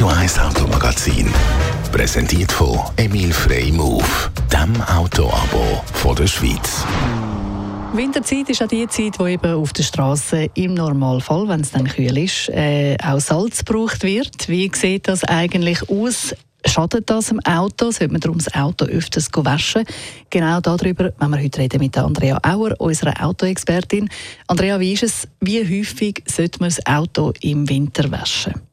Radio 1 Automagazin. Präsentiert von Emil Frey Move, dem Autoabo von der Schweiz. Winterzeit ist auch die Zeit, wo eben auf der Straße im Normalfall, wenn es dann kühl ist, äh, auch Salz gebraucht wird. Wie sieht das eigentlich aus? Schadet das dem Auto? Sollte man darum das Auto öfters waschen? Genau darüber wenn wir heute reden mit Andrea Auer, unserer Autoexpertin. Andrea, wie ist es? Wie häufig sollte man das Auto im Winter waschen?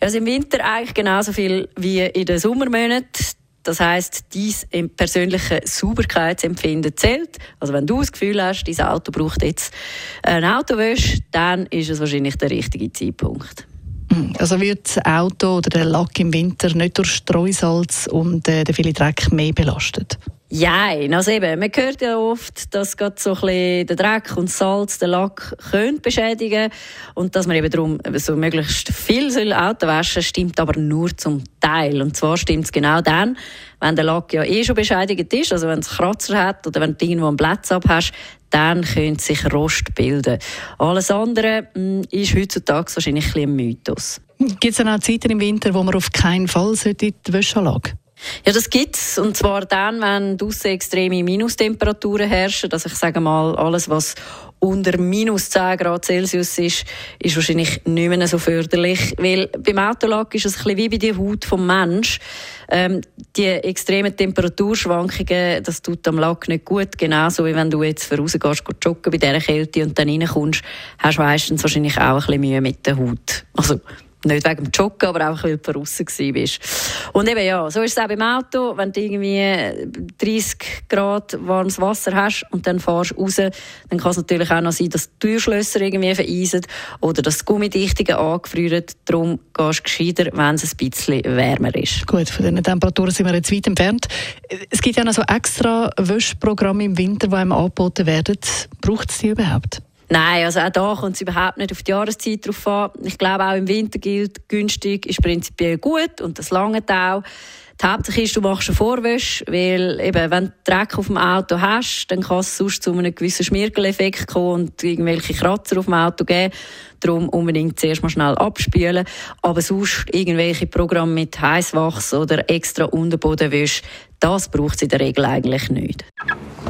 Also im Winter eigentlich genauso viel wie in den Sommermonaten. Das heißt, dein persönliche Sauberkeitsempfinden zählt. Also wenn du das Gefühl hast, dein Auto braucht jetzt ein Autowäsche, dann ist es wahrscheinlich der richtige Zeitpunkt. Hm, also wird das Auto oder der Lack im Winter nicht durch Streusalz und äh, den vielen Dreck mehr belastet? Ja, also eben, man hört ja oft, dass gerade so ein bisschen der Dreck und Salz den Lack können beschädigen und dass man eben darum so möglichst viel soll Auto waschen stimmt aber nur zum Teil. Und zwar stimmt es genau dann, wenn der Lack ja eh schon beschädigt ist, also wenn es Kratzer hat oder wenn du irgendwo einen Platz ab hast, dann könnte sich Rost bilden. Alles andere mh, hm, ist heutzutage wahrscheinlich ein, ein Mythos. Gibt es dann auch Zeiten im Winter, wo man auf keinen Fall in die Wäschanlage ja, das gibt's. Und zwar dann, wenn draussen extreme Minustemperaturen herrschen. Also ich sage mal, alles, was unter minus 10 Grad Celsius ist, ist wahrscheinlich nicht mehr so förderlich. Weil beim Autolack ist es ein bisschen wie bei der Haut vom Mensch. Ähm, die extremen Temperaturschwankungen, das tut am Lack nicht gut. Genauso wie wenn du jetzt rausgehst, joggen bei dieser Kälte und dann reinkommst, hast du meistens wahrscheinlich auch ein bisschen Mühe mit der Haut. Also, nicht wegen dem Joggen, aber einfach, weil du draußen warst. Und eben, ja, so ist es auch beim Auto. Wenn du irgendwie 30 Grad warmes Wasser hast und dann fahrst raus, dann kann es natürlich auch noch sein, dass die Türschlösser irgendwie vereisen oder dass die Gummidichtungen angefrieren. Darum gehst du gescheiter, wenn es ein bisschen wärmer ist. Gut, von diesen Temperaturen sind wir jetzt weit entfernt. Es gibt ja noch so extra Wäschprogramme im Winter, die einem angeboten werden. Braucht es die überhaupt? Nein, also auch da kommt es überhaupt nicht auf die Jahreszeit drauf an. Ich glaube, auch im Winter gilt, günstig ist prinzipiell gut und das lange auch. Die Hauptsache ist, du machst eine Vorwäsche, weil eben, wenn du Dreck auf dem Auto hast, dann kann es sonst zu einem gewissen Schmirgeleffekt kommen und irgendwelche Kratzer auf dem Auto geben. Darum unbedingt zuerst mal schnell abspülen. Aber sonst irgendwelche Programme mit Heißwachs oder extra Unterbodenwäsche, das braucht es in der Regel eigentlich nicht.